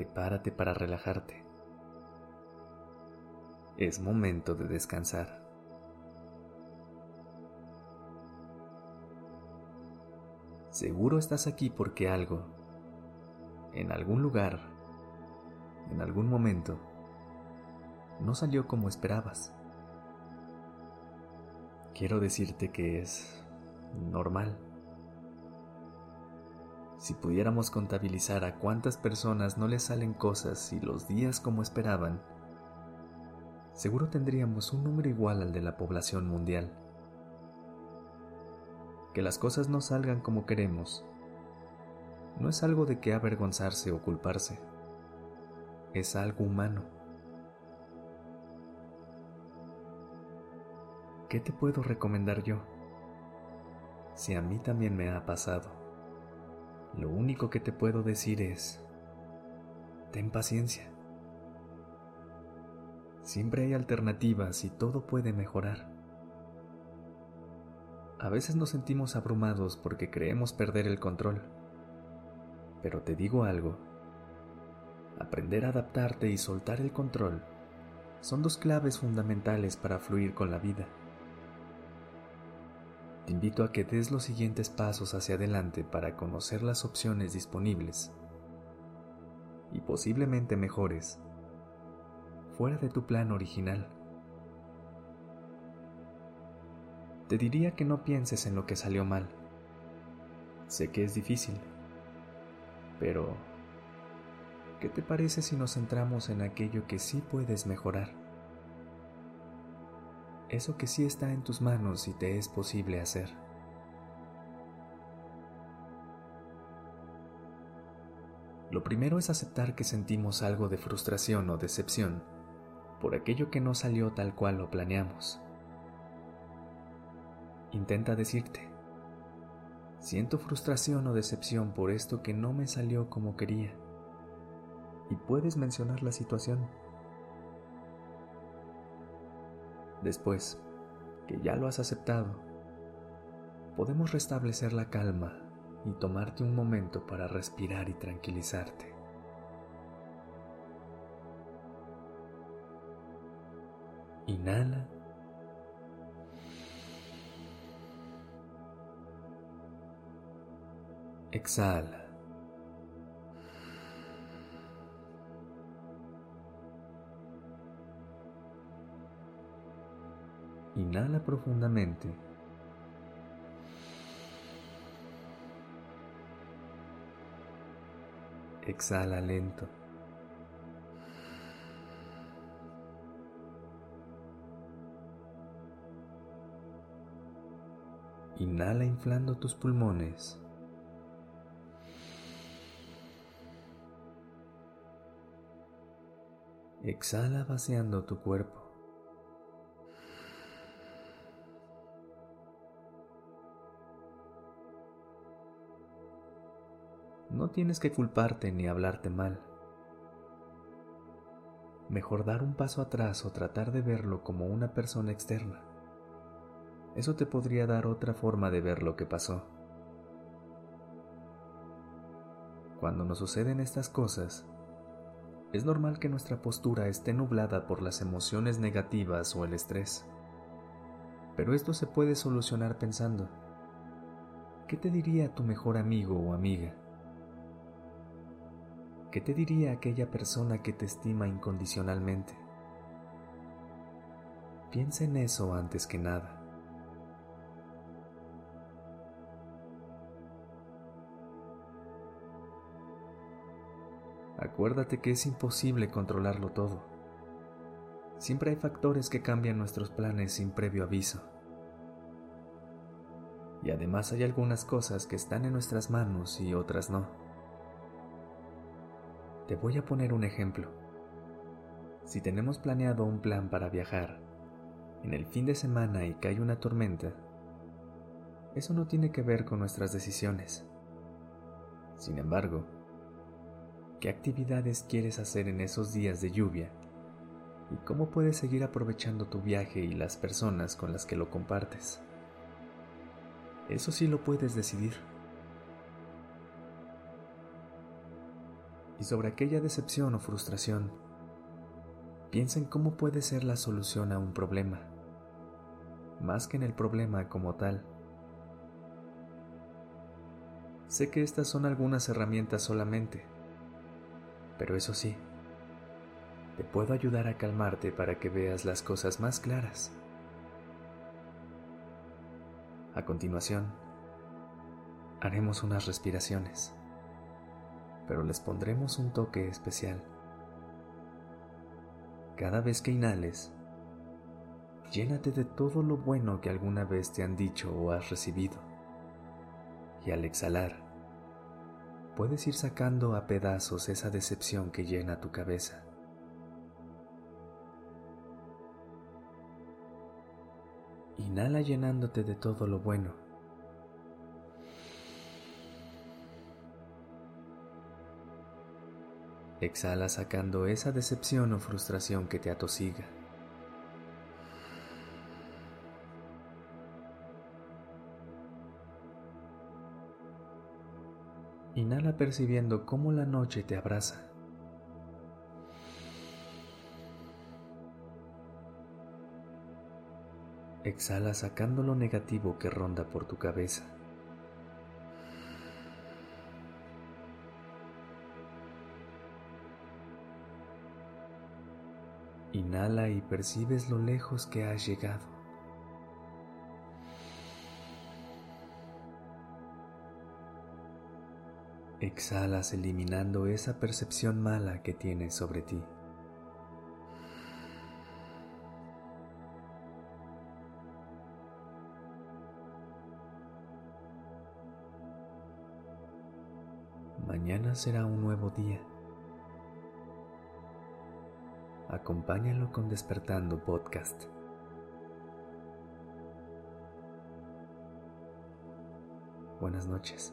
Prepárate para relajarte. Es momento de descansar. Seguro estás aquí porque algo, en algún lugar, en algún momento, no salió como esperabas. Quiero decirte que es normal. Si pudiéramos contabilizar a cuántas personas no les salen cosas y los días como esperaban, seguro tendríamos un número igual al de la población mundial que las cosas no salgan como queremos no es algo de que avergonzarse o culparse, es algo humano. ¿Qué te puedo recomendar yo? Si a mí también me ha pasado, lo único que te puedo decir es, ten paciencia. Siempre hay alternativas y todo puede mejorar. A veces nos sentimos abrumados porque creemos perder el control. Pero te digo algo, aprender a adaptarte y soltar el control son dos claves fundamentales para fluir con la vida. Te invito a que des los siguientes pasos hacia adelante para conocer las opciones disponibles y posiblemente mejores fuera de tu plan original. te diría que no pienses en lo que salió mal. Sé que es difícil, pero ¿qué te parece si nos centramos en aquello que sí puedes mejorar? Eso que sí está en tus manos y te es posible hacer. Lo primero es aceptar que sentimos algo de frustración o decepción por aquello que no salió tal cual lo planeamos intenta decirte, siento frustración o decepción por esto que no me salió como quería. Y puedes mencionar la situación. Después, que ya lo has aceptado, podemos restablecer la calma y tomarte un momento para respirar y tranquilizarte. Inhala Exhala. Inhala profundamente. Exhala lento. Inhala inflando tus pulmones. Exhala vaciando tu cuerpo. No tienes que culparte ni hablarte mal. Mejor dar un paso atrás o tratar de verlo como una persona externa. Eso te podría dar otra forma de ver lo que pasó. Cuando nos suceden estas cosas, es normal que nuestra postura esté nublada por las emociones negativas o el estrés. Pero esto se puede solucionar pensando, ¿qué te diría tu mejor amigo o amiga? ¿Qué te diría aquella persona que te estima incondicionalmente? Piensa en eso antes que nada. Acuérdate que es imposible controlarlo todo. Siempre hay factores que cambian nuestros planes sin previo aviso. Y además hay algunas cosas que están en nuestras manos y otras no. Te voy a poner un ejemplo. Si tenemos planeado un plan para viajar en el fin de semana y cae una tormenta, eso no tiene que ver con nuestras decisiones. Sin embargo, ¿qué actividades quieres hacer en esos días de lluvia? ¿Y cómo puedes seguir aprovechando tu viaje y las personas con las que lo compartes? Eso sí lo puedes decidir. Y sobre aquella decepción o frustración, piensa en cómo puede ser la solución a un problema, más que en el problema como tal. Sé que estas son algunas herramientas solamente, pero eso sí, te puedo ayudar a calmarte para que veas las cosas más claras. A continuación, haremos unas respiraciones, pero les pondremos un toque especial. Cada vez que inhales, llénate de todo lo bueno que alguna vez te han dicho o has recibido. Y al exhalar, puedes ir sacando a pedazos esa decepción que llena tu cabeza. Inhala llenándote de todo lo bueno. Exhala sacando esa decepción o frustración que te atosiga. Inhala percibiendo cómo la noche te abraza. Exhala sacando lo negativo que ronda por tu cabeza. Inhala y percibes lo lejos que has llegado. Exhalas eliminando esa percepción mala que tienes sobre ti. Mañana será un nuevo día. Acompáñalo con Despertando Podcast. Buenas noches.